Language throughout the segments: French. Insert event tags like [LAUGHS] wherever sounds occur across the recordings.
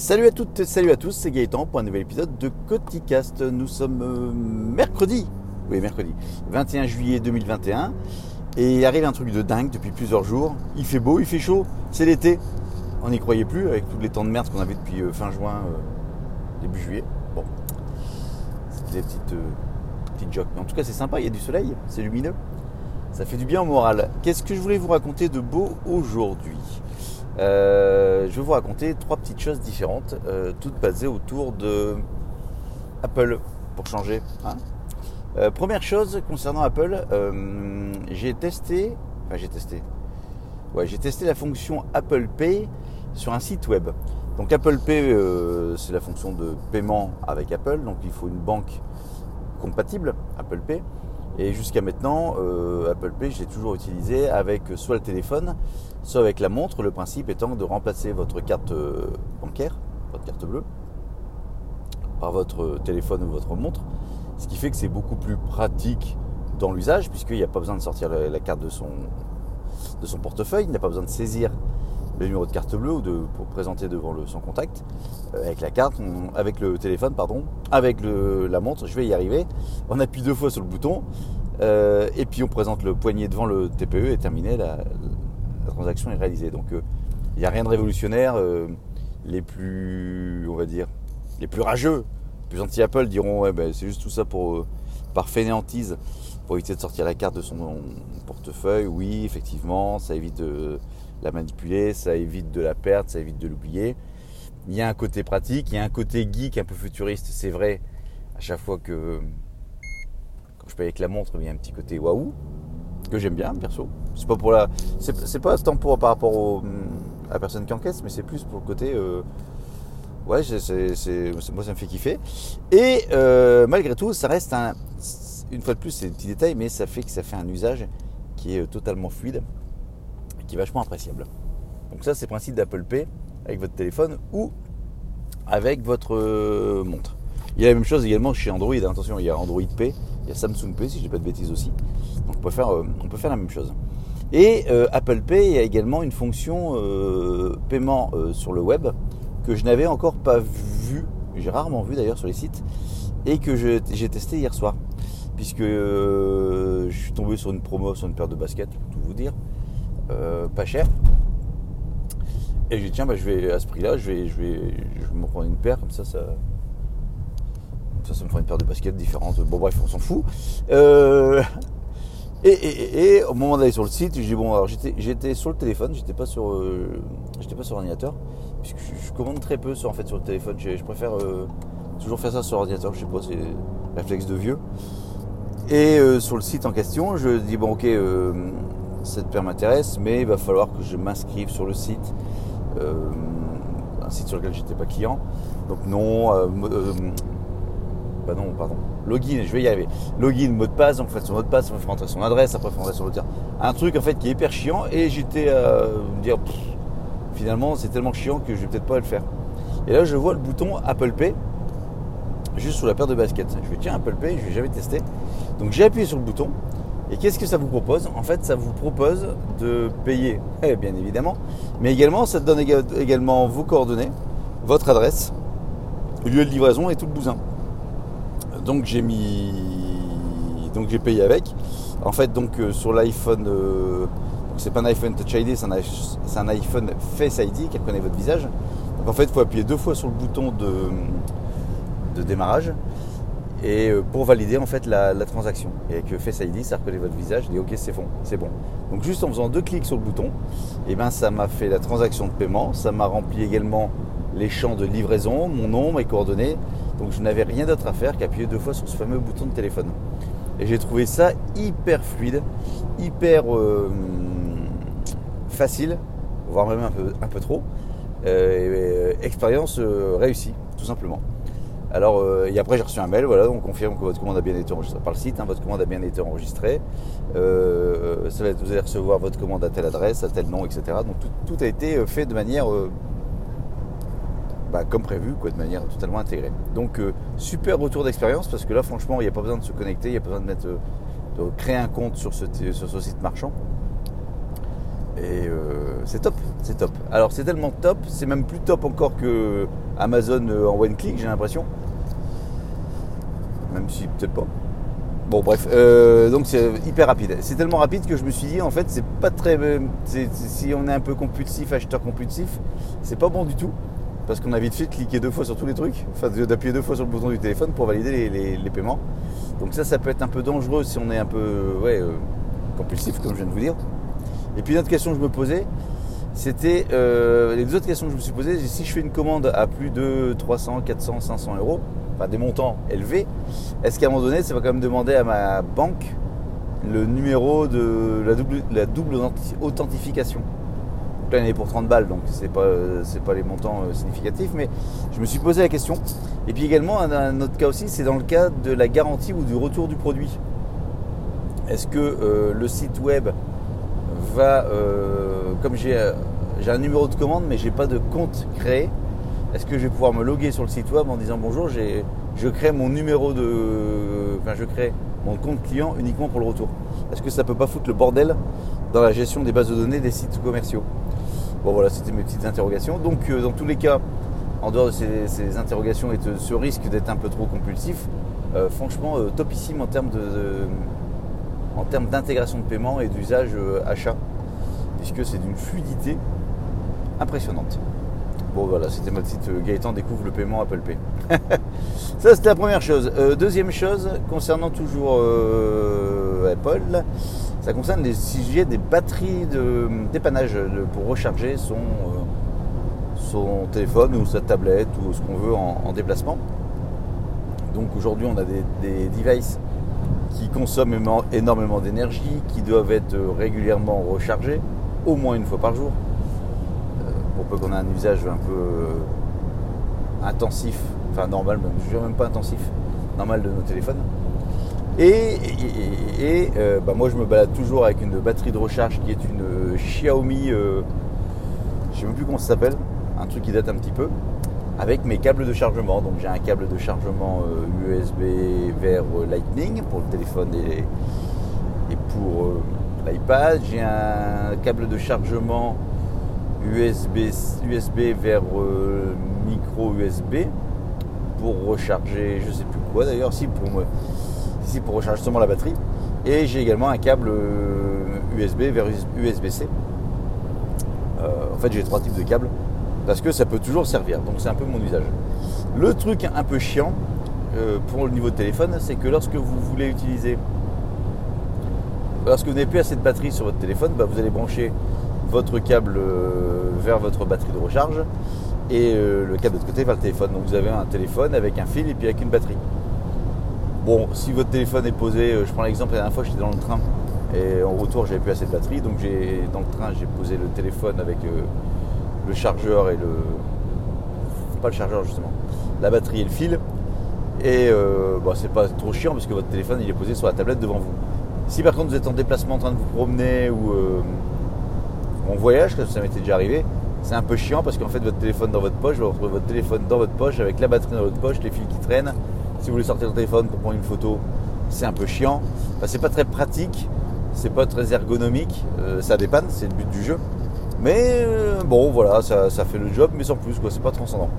Salut à toutes, salut à tous, c'est Gaëtan pour un nouvel épisode de Coticast. Nous sommes euh, mercredi, oui mercredi, 21 juillet 2021 et il arrive un truc de dingue depuis plusieurs jours. Il fait beau, il fait chaud, c'est l'été. On n'y croyait plus avec tous les temps de merde qu'on avait depuis euh, fin juin, euh, début juillet. Bon, c'était des petites, petites jokes. Mais en tout cas c'est sympa, il y a du soleil, c'est lumineux. Ça fait du bien au moral. Qu'est-ce que je voulais vous raconter de beau aujourd'hui? Euh, je vais vous raconter trois petites choses différentes, euh, toutes basées autour de Apple, pour changer. Hein. Euh, première chose concernant Apple, j'ai testé, enfin j'ai testé, ouais, j'ai testé la fonction Apple Pay sur un site web. Donc Apple Pay, c'est la fonction de paiement avec Apple, donc il faut une banque compatible, Apple Pay. Et jusqu'à maintenant, Apple Pay, j'ai toujours utilisé avec soit le téléphone, soit avec la montre, le principe étant de remplacer votre carte euh, bancaire, votre carte bleue, par votre téléphone ou votre montre, ce qui fait que c'est beaucoup plus pratique dans l'usage, puisqu'il n'y a pas besoin de sortir la, carte de son, de son portefeuille, il n'a pas besoin de saisir le numéro de carte bleue ou de, pour présenter devant le, son contact. Euh, avec la carte, avec le téléphone, pardon, avec la montre, je vais y arriver. On appuie deux fois sur le bouton, euh, et puis on présente le poignet devant le TPE et terminé la, transaction est réalisée. Donc euh, il n'y a rien de révolutionnaire. Euh, les plus, on va dire, les plus rageux, les plus anti-Apple diront ouais, ben, c'est juste tout ça pour euh, par fainéantise pour éviter de sortir la carte de son portefeuille. Oui, effectivement, ça évite de la manipuler, ça évite de la perdre, ça évite de l'oublier. Il y a un côté pratique, il y a un côté geek un peu futuriste, c'est vrai. À chaque fois que quand je paye avec la montre, il y a un petit côté waouh que j'aime bien perso. C'est pas pour la, c'est pas tant pour par rapport à la personne qui encaisse, mais c'est plus pour le côté, euh, ouais, moi ça me fait kiffer. Et euh, malgré tout, ça reste un, une fois de plus, c'est un petit détail, mais ça fait que ça fait un usage qui est totalement fluide, qui vachement appréciable. Donc ça, c'est le principe d'Apple Pay avec votre téléphone ou avec votre euh, montre. Il y a la même chose également chez Android. Hein. Attention, il y a Android Pay, il y a Samsung Pay, si je dis pas de bêtises aussi. Donc on peut faire, euh, on peut faire la même chose. Et euh, Apple Pay a également une fonction paiement sur le web que je n'avais encore pas vu, j'ai rarement vu d'ailleurs sur les sites, et que j'ai testé hier soir. Puisque je suis tombé sur une promo sur une paire de baskets, pour tout vous dire, pas cher. Et j'ai dit tiens bah, je vais à ce prix là, je vais, je vais, je me prendre une paire, comme ça ça, ça, me fera une paire de baskets différentes. Bon, bref, on s'en fout. Euh, [LAUGHS] et, au moment d'aller sur le site, je dis bon, alors j'étais sur le téléphone, j'étais pas sur, euh, j'étais pas sur l'ordinateur, puisque je, commande très peu sur, en fait, sur le téléphone. Je, préfère euh, toujours faire ça sur l'ordinateur, je sais pas, c'est réflexe de vieux. Et sur le site en question, je dis bon, ok, cette paire m'intéresse, mais il va falloir que je m'inscrive sur le site un site sur lequel j'étais pas client. Donc non, bah non, pardon. Login, je vais y arriver. Login, mot de passe, donc fait son mot de passe, faut rentrer son adresse, après rentrer son dire. Un truc en fait qui est hyper chiant et j'étais à me dire finalement c'est tellement chiant que je vais peut-être pas le faire. Et là je vois le bouton Apple Pay juste sous la paire de baskets. Je vais tiens Apple Pay, je vais jamais tester. Donc j'ai appuyé sur le bouton et qu'est-ce que ça vous propose? En fait, ça vous propose de payer, eh, bien évidemment, mais également ça donne également vos coordonnées, votre adresse, lieu de livraison et tout le bousin. Donc j'ai mis donc j'ai payé avec. En fait donc euh, sur l'iPhone euh, c'est pas un iPhone Touch ID c'est un, iPhone Face ID qui reconnaît votre visage. Donc en fait il faut appuyer deux fois sur le bouton de démarrage et euh, pour valider en fait la, transaction et avec Face ID ça reconnaît votre visage et dit ok c'est bon c'est bon donc juste en faisant deux clics sur le bouton eh ben ça m'a fait la transaction de paiement ça m'a rempli également les champs de livraison mon nom mes coordonnées donc je n'avais rien d'autre à faire qu'appuyer deux fois sur ce fameux bouton de téléphone. Et j'ai trouvé ça hyper fluide, hyper euh, facile, voire même un peu, trop. Euh, expérience réussie, tout simplement. Alors, et après j'ai reçu un mail, voilà, on confirme que votre commande a bien été enregistrée par le site, hein, votre commande a bien été enregistrée. va vous allez recevoir votre commande à telle adresse, à tel nom, etc. Donc tout, a été fait de manière bah, comme prévu, de manière totalement intégrée. Donc euh, super retour d'expérience parce que là franchement il n'y a pas besoin de se connecter, il n'y a pas besoin de, euh, créer un compte sur ce, site marchand. Et euh, c'est top, c'est top. Alors c'est tellement top, c'est même plus top encore que Amazon en one click, j'ai l'impression. Même si peut-être pas. Bon bref, donc c'est hyper rapide. C'est tellement rapide que je me suis dit en fait c'est pas très. si on est un peu compulsif, acheteur compulsif, c'est pas bon du tout. Parce qu'on a vite fait de cliquer deux fois sur tous les trucs, enfin d'appuyer deux fois sur le bouton du téléphone pour valider les, paiements. Donc ça, ça peut être un peu dangereux si on est un peu compulsif, comme je viens de vous dire. Et puis une autre question que je me posais, c'était euh, les deux autres questions que je me suis posées, si je fais une commande à plus de 300, 400, 500 euros, enfin des montants élevés, est-ce qu'à un moment donné, ça va quand même demander à ma banque le numéro de la double, authentification? Là, il est pour 30 balles, donc c'est pas, pas les montants euh, significatifs, mais je me suis posé la question. Et puis également, un, autre cas aussi, c'est dans le cas de la garantie ou du retour du produit. Est-ce que euh, le site web va, euh, comme j'ai un numéro de commande mais j'ai pas de compte créé, est-ce que je vais pouvoir me loguer sur le site web en disant bonjour, je crée mon numéro de, enfin je crée mon compte client uniquement pour le retour. Est-ce que ça peut pas foutre le bordel dans la gestion des bases de données des sites commerciaux? Bon voilà, c'était mes petites interrogations. Donc euh, dans tous les cas, en dehors de ces, interrogations et de ce risque d'être un peu trop compulsif, franchement topissime en termes de en termes d'intégration de paiement et d'usage euh, achat, puisque c'est d'une fluidité impressionnante. Bon voilà, c'était ma petite euh, Gaëtan découvre le paiement Apple Pay. [LAUGHS] Ça c'était la première chose. Euh, deuxième chose, concernant toujours Apple, ça concerne les sujets des batteries de dépannage pour recharger son, téléphone ou sa tablette ou ce qu'on veut en, déplacement. Donc aujourd'hui on a des devices qui consomment énormément d'énergie, qui doivent être régulièrement rechargés, au moins une fois par jour, euh, pour peu qu'on ait un usage un peu euh, intensif, enfin normal, même, je dirais même pas intensif, normal de nos téléphones. Et, euh, bah, moi je me balade toujours avec une batterie de recharge qui est une Xiaomi, je ne sais même plus comment ça s'appelle, un truc qui date un petit peu, avec mes câbles de chargement. Donc j'ai un câble de chargement USB euh, vers euh, Lightning pour le téléphone et, pour euh, l'iPad. J'ai un câble de chargement USB, USB vers micro USB pour recharger, je sais plus quoi d'ailleurs, si pour si pour recharger seulement la batterie. Et j'ai également un câble USB vers USB-C. en fait, j'ai trois types de câbles parce que ça peut toujours servir. Donc c'est un peu mon usage. Le truc un peu chiant euh, pour le niveau de téléphone, c'est que lorsque vous voulez utiliser, lorsque vous n'avez plus assez de batterie sur votre téléphone, bah, vous allez brancher votre câble euh, vers votre batterie de recharge et euh, le câble de l'autre côté vers le téléphone. Donc vous avez un téléphone avec un fil et puis avec une batterie. Bon, si votre téléphone est posé, je prends l'exemple, la dernière fois j'étais dans le train et en retour j'avais plus assez de batterie, donc j'ai dans le train j'ai posé le téléphone avec le chargeur et le. Pas le chargeur justement, la batterie et le fil. Et euh, bon, c'est pas trop chiant parce que votre téléphone il est posé sur la tablette devant vous. Si par contre vous êtes en déplacement en train de vous promener ou euh, en voyage, comme ça m'était déjà arrivé, c'est un peu chiant parce qu'en fait votre téléphone dans votre poche, vous retrouvez votre téléphone dans votre poche avec la batterie dans votre poche, les fils qui traînent. Si vous voulez sortir le téléphone pour prendre une photo, c'est un peu chiant. c'est pas très pratique, c'est pas très ergonomique, euh, ça dépanne, c'est le but du jeu. Mais euh, bon, voilà, ça, fait le job, mais sans plus, quoi, c'est pas transcendant.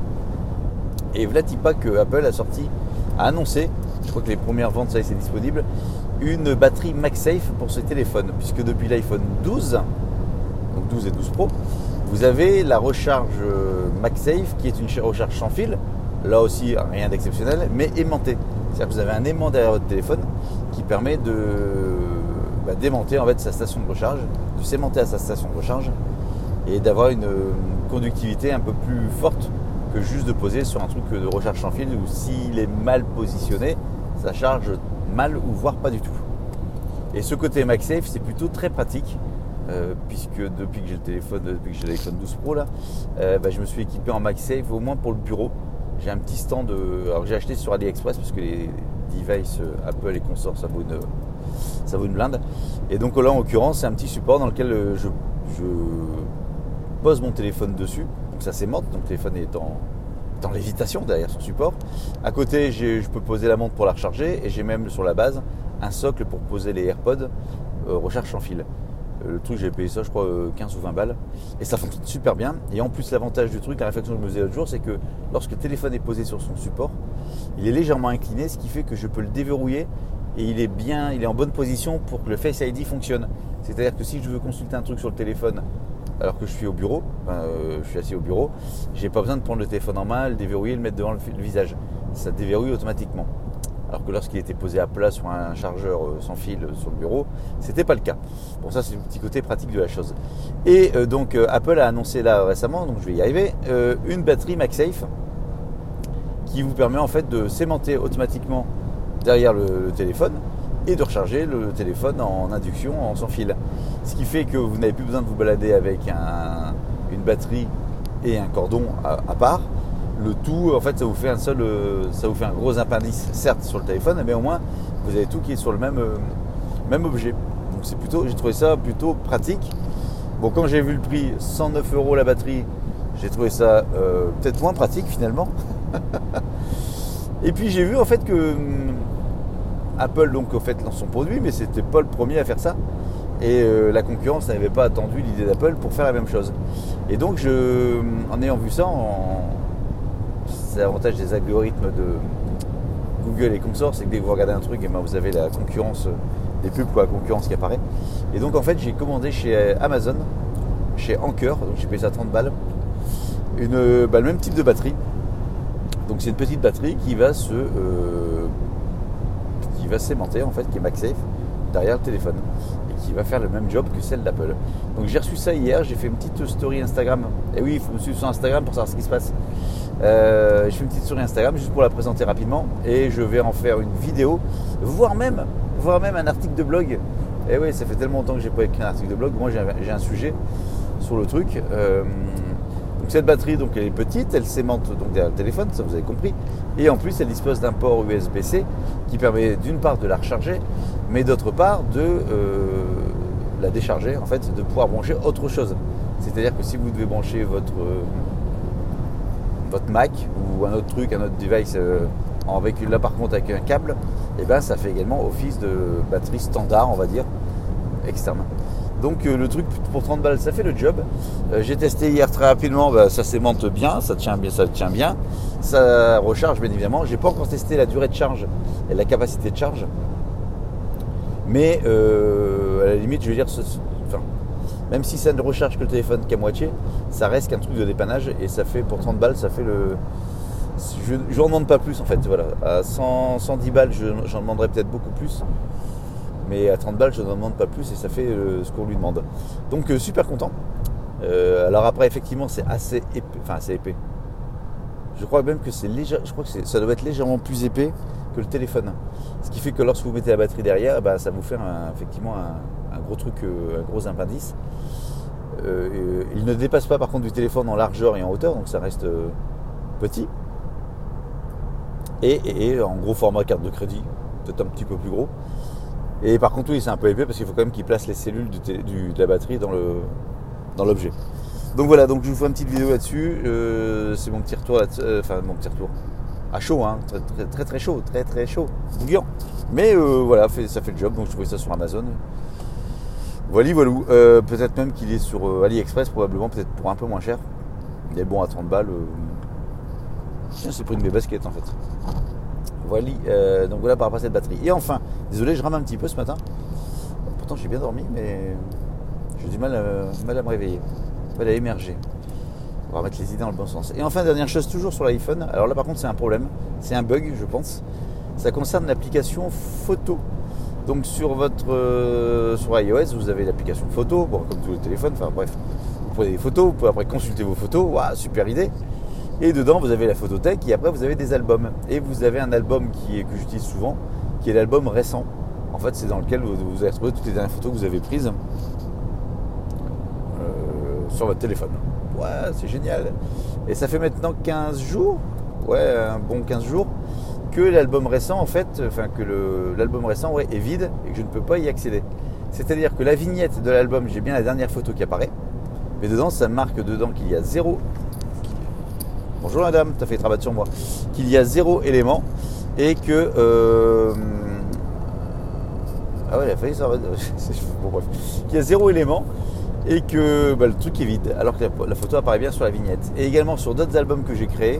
Et pas que Apple a sorti, a annoncé, je crois que les premières ventes, ça y est, c'est disponible, une batterie MagSafe pour ce téléphone, puisque depuis l'iPhone 12, donc 12 et 12 Pro, vous avez la recharge euh, MagSafe qui est une recharge sans fil, là aussi rien d'exceptionnel, mais aimantée. C'est-à-dire que vous avez un aimant derrière votre téléphone qui permet de bah, démonter en fait sa station de recharge, de s'aimanter à sa station de recharge et d'avoir une conductivité un peu plus forte que juste de poser sur un truc de recharge sans fil où s'il est mal positionné, ça charge mal ou voire pas du tout. Et ce côté MagSafe, c'est plutôt très pratique euh, puisque depuis que j'ai le téléphone, depuis que j'ai l'iPhone 12 Pro là, euh, bah, je me suis équipé en MagSafe au moins pour le bureau. J'ai un petit stand, de, alors j'ai acheté sur AliExpress parce que les devices euh, Apple et consorts ça vaut une, ça vaut une blinde. Et donc là en l'occurrence c'est un petit support dans lequel je pose mon téléphone dessus. Donc ça s'aimante, donc le téléphone est en, lévitation derrière son support. À côté, je peux poser la montre pour la recharger et j'ai même sur la base un socle pour poser les AirPods euh, recharge sans fil. Le truc, j'ai payé ça, je crois, 15 ou 20 balles. Et ça fonctionne super bien. Et en plus, l'avantage du truc, la réflexion que je me faisais l'autre jour, c'est que lorsque le téléphone est posé sur son support, il est légèrement incliné, ce qui fait que je peux le déverrouiller et il est bien, il est en bonne position pour que le Face ID fonctionne. C'est-à-dire que si je veux consulter un truc sur le téléphone alors que je suis au bureau, euh, je suis assis au bureau, j'ai pas besoin de prendre le téléphone en main, le déverrouiller, le mettre devant le, visage. Ça déverrouille automatiquement. Alors que lorsqu'il était posé à plat sur un chargeur euh, sans fil euh, sur le bureau, c'était pas le cas. Bon, ça c'est le petit côté pratique de la chose. Et donc Apple a annoncé là récemment, donc je vais y arriver, une batterie MagSafe qui vous permet en fait de s'aimanter automatiquement derrière le, téléphone et de recharger le téléphone en induction en sans fil. Ce qui fait que vous n'avez plus besoin de vous balader avec une batterie et un cordon à, part. Le tout, en fait, ça vous fait un seul, ça vous fait un gros appendice, certes sur le téléphone, mais au moins vous avez tout qui est sur le même, même objet. Donc c'est plutôt, j'ai trouvé ça plutôt pratique. Bon, quand j'ai vu le prix, 109 euros la batterie, j'ai trouvé ça euh, peut-être moins pratique finalement. [LAUGHS] et puis j'ai vu en fait que hum, Apple donc au fait lance son produit, mais c'était pas le premier à faire ça. Et euh, la concurrence n'avait pas attendu l'idée d'Apple pour faire la même chose. Et donc je, en ayant vu ça, c'est l'avantage des algorithmes de Google et consorts, c'est que dès que vous regardez un truc, eh ben, vous avez la concurrence, des pubs pour la concurrence qui apparaît. Et donc en fait j'ai commandé chez Amazon, chez Anker, donc j'ai payé ça 30 balles, une, bah, le même type de batterie. Donc c'est une petite batterie qui va se euh, va s'aimanter en fait, qui est MagSafe derrière le téléphone et qui va faire le même job que celle d'Apple. Donc j'ai reçu ça hier, j'ai fait une petite story Instagram. Et oui, il faut me suivre sur Instagram pour savoir ce qui se passe. Euh, je fais une petite story Instagram juste pour la présenter rapidement et je vais en faire une vidéo, voire même, voire même un article de blog. Et oui, ça fait tellement longtemps que j'ai pas écrit un article de blog. Moi, j'ai un sujet sur le truc. Euh, cette batterie, donc elle est petite, elle s'aimante donc derrière le téléphone, ça vous avez compris. Et en plus, elle dispose d'un port USB-C qui permet d'une part de la recharger, mais d'autre part de euh, la décharger, en fait, de pouvoir brancher autre chose. C'est-à-dire que si vous devez brancher votre, euh, votre Mac ou un autre truc, un autre device euh, avec là par contre avec un câble, et eh ben ça fait également office de batterie standard, on va dire, externe. Donc euh, le truc pour 30 balles, ça fait le job. Euh, j'ai testé hier très rapidement, bah, ça s'aimante bien, ça tient bien, ça tient bien. Ça recharge bien évidemment. J'ai pas encore testé la durée de charge et la capacité de charge. Mais euh, à la limite, je veux dire, même si ça ne recharge que le téléphone qu'à moitié, ça reste qu'un truc de dépannage et ça fait pour 30 balles, ça fait le. Je n'en demande pas plus en fait. Voilà. À 110 balles, j'en demanderais peut-être beaucoup plus. Mais à 30 balles, je ne demande pas plus et ça fait euh, ce qu'on lui demande. Donc euh, super content. Euh, alors après, effectivement, c'est assez épais. Enfin, assez épais. Je crois même que c'est léger, je crois que ça doit être légèrement plus épais que le téléphone. Ce qui fait que lorsque vous mettez la batterie derrière, bah, ça vous fait effectivement un, gros truc, un gros appendice. il ne dépasse pas par contre du téléphone en largeur et en hauteur, donc ça reste petit. et, en gros format carte de crédit, peut-être un petit peu plus gros. Et par contre, oui, c'est un peu épais parce qu'il faut quand même qu'il place les cellules de la batterie dans l'objet. donc voilà, donc je vous fais une petite vidéo là-dessus. Euh, c'est mon petit retour euh, enfin mon petit retour. À chaud, hein, très, très chaud, très très chaud, bouillant. Mais euh, voilà, ça fait le job, donc je trouvais ça sur Amazon. Voilà, voilà. peut-être même qu'il est sur AliExpress, probablement, peut-être pour un peu moins cher. Il est bon à 30 balles. C'est pris de mes baskets en fait. Euh, donc voilà par rapport à cette batterie. Et enfin, désolé, je rame un petit peu ce matin. Pourtant, j'ai bien dormi, mais j'ai du mal à, mal à me réveiller. Mal à émerger. On va mettre les idées dans le bon sens. Et enfin, dernière chose, toujours sur l'iPhone. Alors là, par contre, c'est un problème. C'est un bug, je pense. Ça concerne l'application photo. Donc sur votre euh, sur iOS, vous avez l'application photo, bon, comme tous les téléphones. Enfin bref, vous prenez des photos, vous pouvez après consulter vos photos. Waouh, super idée. Et dedans, vous avez la photothèque et après, vous avez des albums. Et vous avez un album qui que j'utilise souvent, qui est l'album récent. En fait, c'est dans lequel vous, vous, retrouvé toutes les dernières photos que vous avez prises euh, sur votre téléphone. Ouais, c'est génial. Et ça fait maintenant 15 jours, ouais, un bon 15 jours, que l'album récent, en fait, enfin, que l'album récent est vide et que je ne peux pas y accéder. C'est-à-dire que la vignette de l'album, j'ai bien la dernière photo qui apparaît, mais dedans, ça marque dedans qu'il y a zéro bonjour madame, tu as fait travail sur moi, qu'il y a zéro élément et que euh, Ah ouais, il a failli ça. [LAUGHS] bon, bref. Qu'il y a zéro élément et que bah, le truc est vide, alors que la, photo apparaît bien sur la vignette. Et également sur d'autres albums que j'ai créés,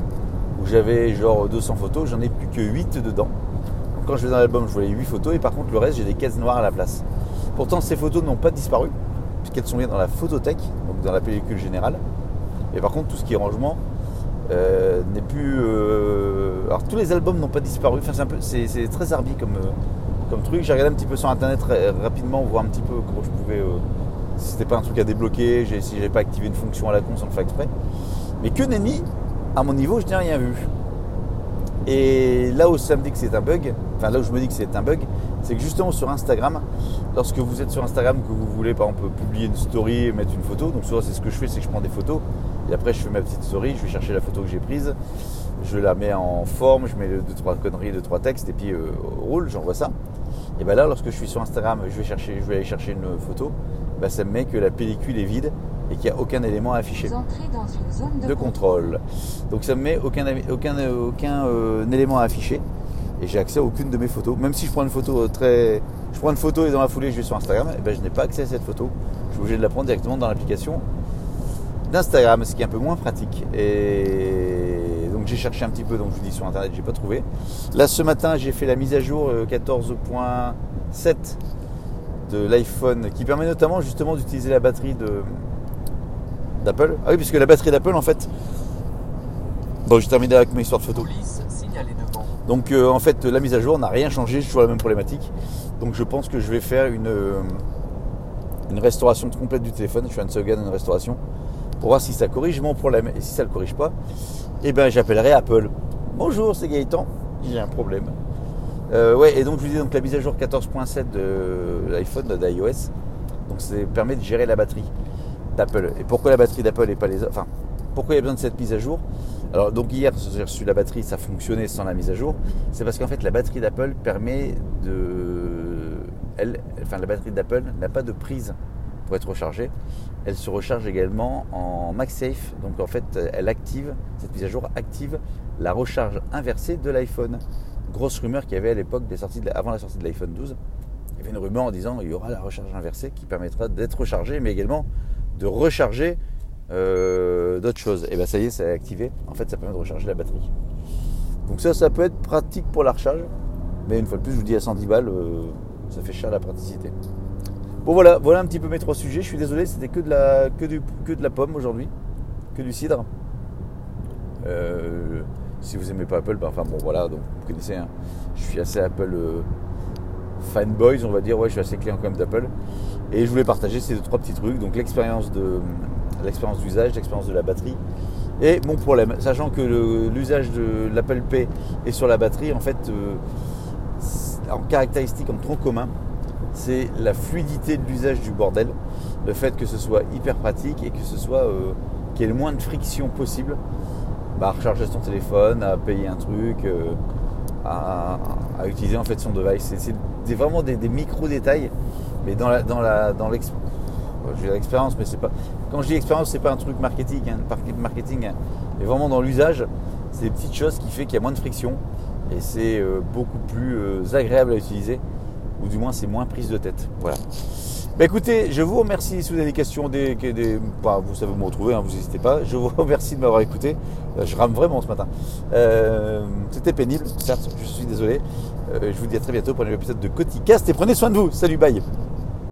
où j'avais genre 200 photos, j'en ai plus que 8 dedans. Donc quand je vais dans l'album, je vois les 8 photos, et par contre le reste, j'ai des cases noires à la place. Pourtant, ces photos n'ont pas disparu, puisqu'elles sont bien dans la photothèque, donc dans la pellicule générale. Et par contre, tout ce qui est rangement euh, n'est plus. Euh, alors tous les albums n'ont pas disparu, enfin c'est, un peu, c'est, très arbi comme, euh, comme truc. J'ai regardé un petit peu sur internet rapidement, voir un petit peu comment je pouvais si c'était pas un truc à débloquer, si j'avais pas activé une fonction à la con sans le faire exprès. Mais que nenni, à mon niveau, je n'ai rien vu. Et là où ça me dit que c'est un bug, enfin là où je me dis que c'est un bug, c'est que justement sur Instagram, lorsque vous êtes sur Instagram, que vous voulez par exemple publier une story et mettre une photo, donc souvent c'est ce que je fais, c'est que je prends des photos, et après je fais ma petite story, je vais chercher la photo que j'ai prise, je la mets en forme, je mets deux trois conneries, deux trois textes, et puis euh, roule, j'envoie ça. Et bien là, lorsque je suis sur Instagram, je vais, chercher, je vais aller chercher une photo, bah, ça me met que la pellicule est vide et qu'il n'y a aucun élément affiché de, contrôle. Donc ça me met aucun, aucun, aucun euh, élément à afficher et j'ai accès à aucune de mes photos. Même si je prends une photo euh, très, je prends une photo et dans la foulée je vais sur Instagram, et ben je n'ai pas accès à cette photo. Je suis obligé de la prendre directement dans l'application d'Instagram, ce qui est un peu moins pratique. Et donc j'ai cherché un petit peu, donc je vous dis sur internet, j'ai pas trouvé. Là ce matin j'ai fait la mise à jour 14.7 euh, de l'iPhone qui permet notamment justement d'utiliser la batterie de d'Apple. Ah oui, puisque la batterie d'Apple en fait. Bon, j'ai terminé avec mes histoires de photos. Donc euh, en fait, la mise à jour n'a rien changé, je suis toujours la même problématique. Donc je pense que je vais faire une, euh, restauration complète du téléphone. Je fais un sauvegarde, une restauration pour voir si ça corrige mon problème. Et si ça ne le corrige pas, eh ben j'appellerai Apple. Bonjour, c'est Gaëtan. J'ai un problème. Euh, ouais, et donc je vous dis donc la mise à jour 14.7 de l'iPhone, d'iOS, donc ça permet de gérer la batterie d'Apple. Et pourquoi la batterie d'Apple et pas les autres Enfin, pourquoi il y a besoin de cette mise à jour? Alors donc hier j'ai reçu la batterie, ça fonctionnait sans la mise à jour. C'est parce qu'en fait la batterie d'Apple permet de, elle, enfin la batterie d'Apple n'a pas de prise pour être rechargée. Elle se recharge également en MagSafe. Donc en fait elle active cette mise à jour active la recharge inversée de l'iPhone grosse rumeur qu'il y avait à l'époque des sorties avant la sortie de l'iPhone 12. Il y avait une rumeur en disant il y aura la recharge inversée qui permettra d'être rechargé, mais également de recharger euh, d'autres choses. Et bien ça y est, c'est activé. En fait, ça permet de recharger la batterie. Donc ça, ça peut être pratique pour la recharge. Mais une fois de plus, je vous dis à 110 balles, euh, ça fait cher la praticité. Bon voilà, voilà un petit peu mes trois sujets. Je suis désolé, c'était que de la, que du, que de la pomme aujourd'hui, que du cidre. Euh, si vous aimez pas Apple, ben, enfin bon voilà, donc vous connaissez, hein. je suis assez Apple fanboys, on va dire, ouais, je suis assez client quand même d'Apple. Et je voulais partager ces trois petits trucs, donc l'expérience de l'expérience d'usage, l'expérience de la batterie et mon problème, sachant que l'usage de l'Apple Pay est sur la batterie, en fait, euh, en caractéristique, en tronc commun, c'est la fluidité de l'usage du bordel, le fait que ce soit hyper pratique et que ce soit euh, qu'il y ait le moins de friction possible bah, recharger son téléphone, à payer un truc, euh, à, utiliser en fait son device. C'est vraiment des, micro détails, mais dans la dans la dans l'expérience, mais c'est pas. Quand je dis expérience, c'est pas un truc marketing, hein, marketing, hein. mais vraiment dans l'usage, c'est des petites choses qui fait qu'il y a moins de friction et c'est euh, beaucoup plus euh, agréable à utiliser, ou du moins c'est moins prise de tête. Voilà. Bah, écoutez, je vous remercie si vous avez des questions, des, bah, vous savez où me retrouver, hein, vous n'hésitez pas. Je vous [LAUGHS] remercie de m'avoir écouté. Euh, je rame vraiment ce matin. C'était pénible, certes, je suis désolé. Je vous dis à très bientôt pour un nouvel épisode de Coticast et prenez soin de vous. Salut, bye